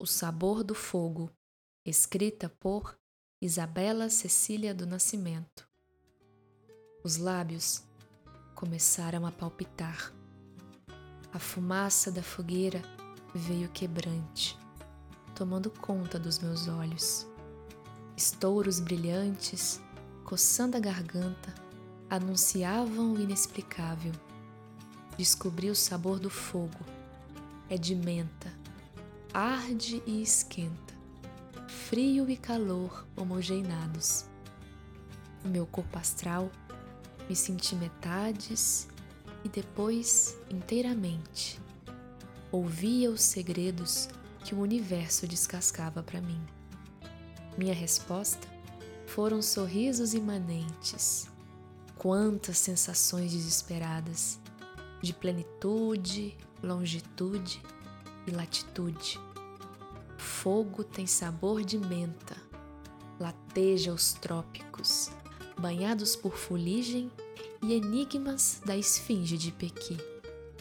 O Sabor do Fogo, escrita por Isabela Cecília do Nascimento. Os lábios começaram a palpitar. A fumaça da fogueira veio quebrante, tomando conta dos meus olhos. Estouros brilhantes, coçando a garganta, anunciavam o inexplicável. Descobri o sabor do fogo. É de menta, arde e esquenta, frio e calor homogeneados. No meu corpo astral, me senti metades e depois inteiramente. Ouvia os segredos que o universo descascava para mim. Minha resposta foram sorrisos imanentes. Quantas sensações desesperadas de plenitude, longitude e latitude. Fogo tem sabor de menta, lateja os trópicos, banhados por fuligem e enigmas da esfinge de Pequi.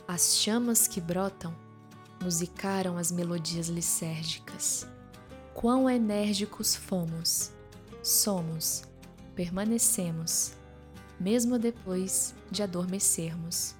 As chamas que brotam musicaram as melodias lisérgicas. Quão enérgicos fomos, somos, permanecemos, mesmo depois de adormecermos.